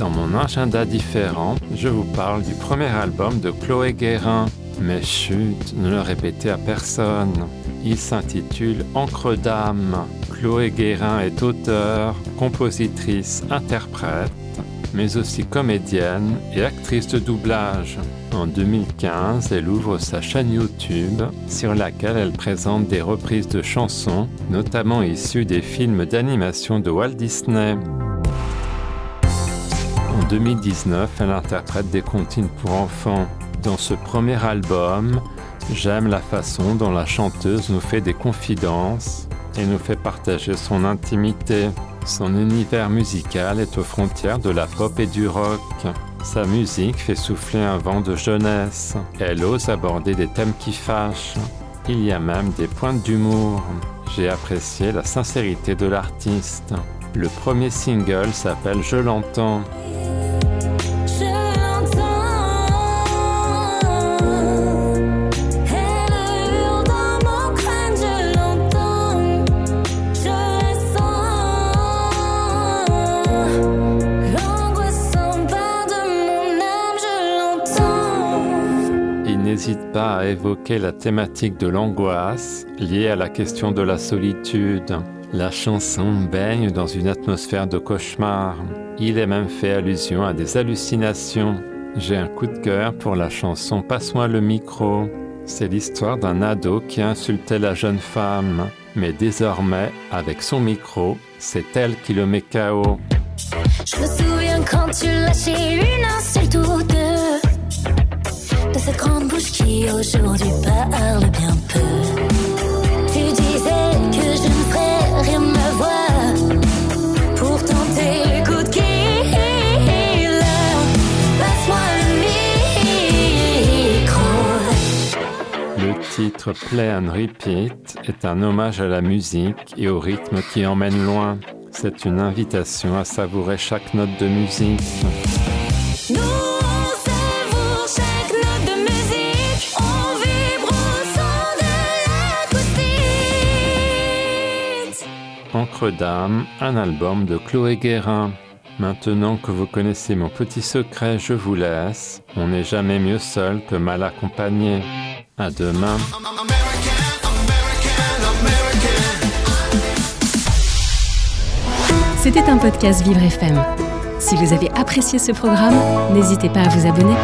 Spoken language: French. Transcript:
dans mon agenda différent, je vous parle du premier album de Chloé Guérin. Mais chut, ne le répétez à personne. Il s'intitule Encre d'âme. Chloé Guérin est auteure, compositrice, interprète, mais aussi comédienne et actrice de doublage. En 2015, elle ouvre sa chaîne YouTube sur laquelle elle présente des reprises de chansons, notamment issues des films d'animation de Walt Disney. En 2019, elle interprète des comptines pour enfants. Dans ce premier album, j'aime la façon dont la chanteuse nous fait des confidences et nous fait partager son intimité. Son univers musical est aux frontières de la pop et du rock. Sa musique fait souffler un vent de jeunesse. Elle ose aborder des thèmes qui fâchent. Il y a même des pointes d'humour. J'ai apprécié la sincérité de l'artiste. Le premier single s'appelle Je l'entends. N'hésite pas à évoquer la thématique de l'angoisse liée à la question de la solitude. La chanson baigne dans une atmosphère de cauchemar. Il est même fait allusion à des hallucinations. J'ai un coup de cœur pour la chanson Passe-moi le micro. C'est l'histoire d'un ado qui insultait la jeune femme. Mais désormais, avec son micro, c'est elle qui le met KO. Je me souviens quand tu une insulte cette grande bouche qui aujourd'hui parle bien peu Tu disais que je ne ferais rien de ma voix Pour tenter le coup de kill Passe-moi le micro Le titre Play and Repeat est un hommage à la musique et au rythme qui emmène loin. C'est une invitation à savourer chaque note de musique. Encre d'âme, un album de Chloé Guérin. Maintenant que vous connaissez mon petit secret, je vous laisse. On n'est jamais mieux seul que mal accompagné. À demain. C'était un podcast Vivre FM. Si vous avez apprécié ce programme, n'hésitez pas à vous abonner.